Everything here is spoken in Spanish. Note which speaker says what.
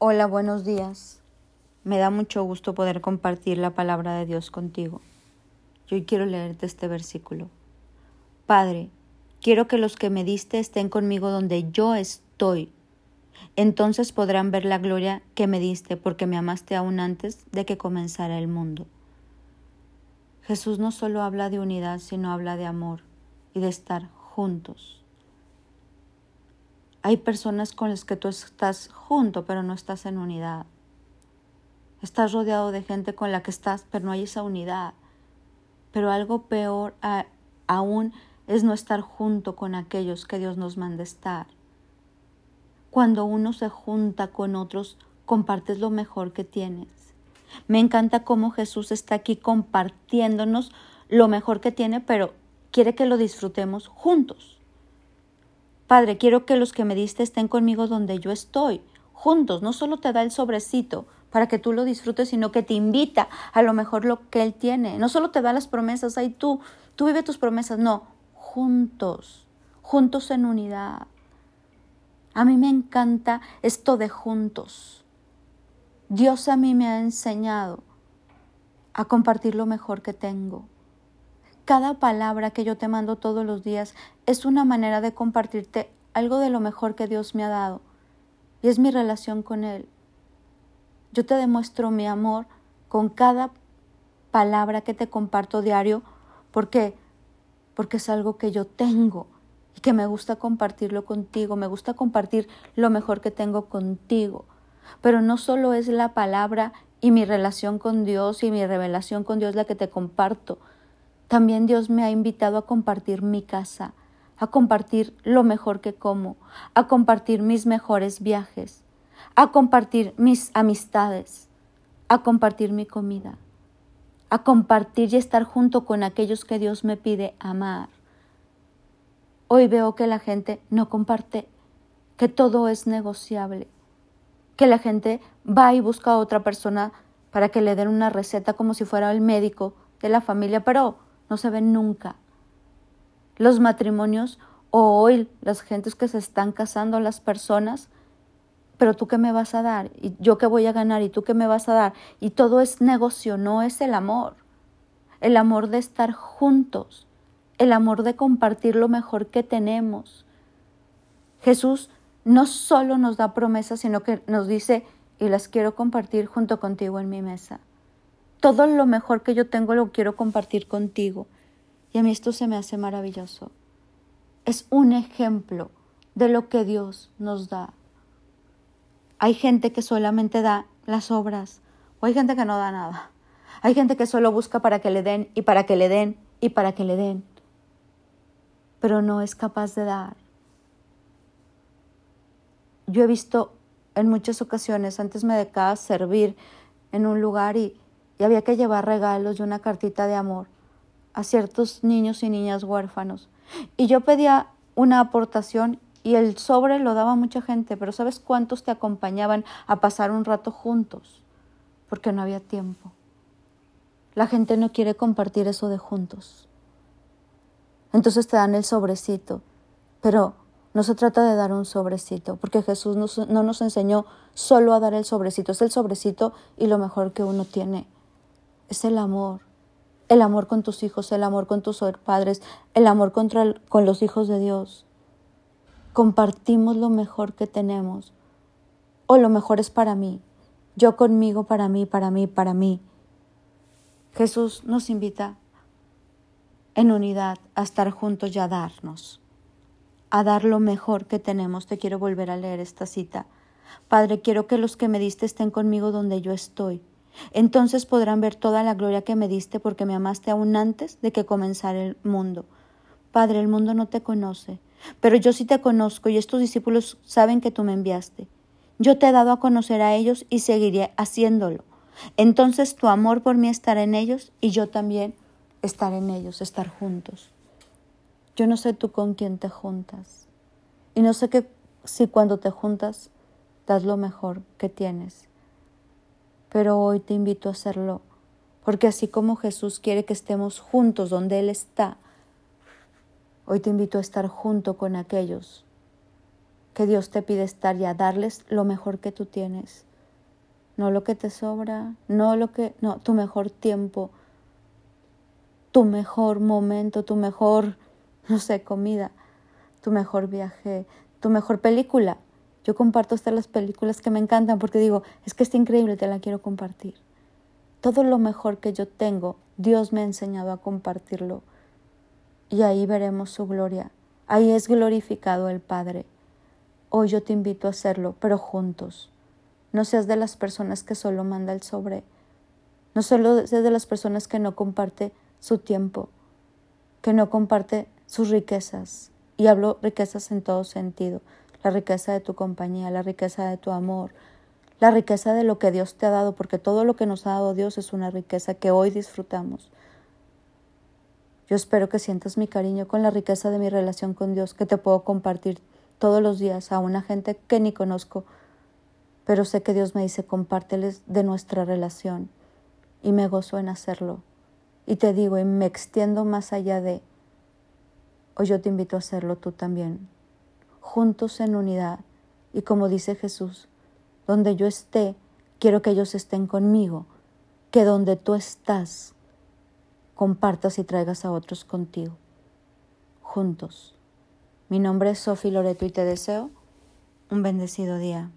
Speaker 1: Hola, buenos días. Me da mucho gusto poder compartir la palabra de Dios contigo. Yo quiero leerte este versículo. Padre, quiero que los que me diste estén conmigo donde yo estoy. Entonces podrán ver la gloria que me diste porque me amaste aún antes de que comenzara el mundo. Jesús no solo habla de unidad, sino habla de amor y de estar juntos. Hay personas con las que tú estás junto, pero no estás en unidad. Estás rodeado de gente con la que estás, pero no hay esa unidad. Pero algo peor aún es no estar junto con aquellos que Dios nos manda estar. Cuando uno se junta con otros, compartes lo mejor que tienes. Me encanta cómo Jesús está aquí compartiéndonos lo mejor que tiene, pero quiere que lo disfrutemos juntos. Padre, quiero que los que me diste estén conmigo donde yo estoy, juntos. No solo te da el sobrecito para que tú lo disfrutes, sino que te invita a lo mejor lo que Él tiene. No solo te da las promesas, ahí tú, tú vive tus promesas, no, juntos, juntos en unidad. A mí me encanta esto de juntos. Dios a mí me ha enseñado a compartir lo mejor que tengo. Cada palabra que yo te mando todos los días es una manera de compartirte algo de lo mejor que Dios me ha dado. Y es mi relación con Él. Yo te demuestro mi amor con cada palabra que te comparto diario. ¿Por qué? Porque es algo que yo tengo y que me gusta compartirlo contigo. Me gusta compartir lo mejor que tengo contigo. Pero no solo es la palabra y mi relación con Dios y mi revelación con Dios la que te comparto, también Dios me ha invitado a compartir mi casa, a compartir lo mejor que como, a compartir mis mejores viajes, a compartir mis amistades, a compartir mi comida, a compartir y estar junto con aquellos que Dios me pide amar. Hoy veo que la gente no comparte, que todo es negociable, que la gente va y busca a otra persona para que le den una receta como si fuera el médico de la familia, pero no se ven nunca. Los matrimonios o hoy las gentes que se están casando, las personas, pero tú qué me vas a dar y yo qué voy a ganar y tú qué me vas a dar y todo es negocio, no es el amor. El amor de estar juntos, el amor de compartir lo mejor que tenemos. Jesús no solo nos da promesas, sino que nos dice, y las quiero compartir junto contigo en mi mesa. Todo lo mejor que yo tengo lo quiero compartir contigo. Y a mí esto se me hace maravilloso. Es un ejemplo de lo que Dios nos da. Hay gente que solamente da las obras o hay gente que no da nada. Hay gente que solo busca para que le den y para que le den y para que le den, pero no es capaz de dar. Yo he visto en muchas ocasiones, antes me dedicaba servir en un lugar y, y había que llevar regalos y una cartita de amor a ciertos niños y niñas huérfanos. Y yo pedía una aportación y el sobre lo daba mucha gente, pero ¿sabes cuántos te acompañaban a pasar un rato juntos? Porque no había tiempo. La gente no quiere compartir eso de juntos. Entonces te dan el sobrecito, pero no se trata de dar un sobrecito, porque Jesús no nos enseñó solo a dar el sobrecito, es el sobrecito y lo mejor que uno tiene es el amor. El amor con tus hijos, el amor con tus padres, el amor contra con los hijos de Dios. Compartimos lo mejor que tenemos. O lo mejor es para mí. Yo conmigo, para mí, para mí, para mí. Jesús nos invita en unidad a estar juntos y a darnos, a dar lo mejor que tenemos. Te quiero volver a leer esta cita. Padre, quiero que los que me diste estén conmigo donde yo estoy entonces podrán ver toda la gloria que me diste porque me amaste aún antes de que comenzara el mundo. Padre, el mundo no te conoce, pero yo sí te conozco y estos discípulos saben que tú me enviaste. Yo te he dado a conocer a ellos y seguiré haciéndolo. Entonces tu amor por mí estará en ellos y yo también estaré en ellos, estar juntos. Yo no sé tú con quién te juntas y no sé que si cuando te juntas das lo mejor que tienes pero hoy te invito a hacerlo, porque así como Jesús quiere que estemos juntos donde Él está, hoy te invito a estar junto con aquellos que Dios te pide estar y a darles lo mejor que tú tienes. No lo que te sobra, no lo que, no, tu mejor tiempo, tu mejor momento, tu mejor, no sé, comida, tu mejor viaje, tu mejor película. Yo comparto hasta las películas que me encantan porque digo, es que está increíble, te la quiero compartir. Todo lo mejor que yo tengo, Dios me ha enseñado a compartirlo. Y ahí veremos su gloria. Ahí es glorificado el Padre. Hoy yo te invito a hacerlo, pero juntos. No seas de las personas que solo manda el sobre. No solo seas de las personas que no comparte su tiempo, que no comparte sus riquezas. Y hablo riquezas en todo sentido. La riqueza de tu compañía, la riqueza de tu amor, la riqueza de lo que Dios te ha dado, porque todo lo que nos ha dado Dios es una riqueza que hoy disfrutamos. Yo espero que sientas mi cariño con la riqueza de mi relación con Dios, que te puedo compartir todos los días a una gente que ni conozco, pero sé que Dios me dice compárteles de nuestra relación y me gozo en hacerlo. Y te digo, y me extiendo más allá de, hoy yo te invito a hacerlo tú también, juntos en unidad. Y como dice Jesús, donde yo esté, quiero que ellos estén conmigo, que donde tú estás, compartas y traigas a otros contigo, juntos. Mi nombre es Sofi Loreto y te deseo un bendecido día.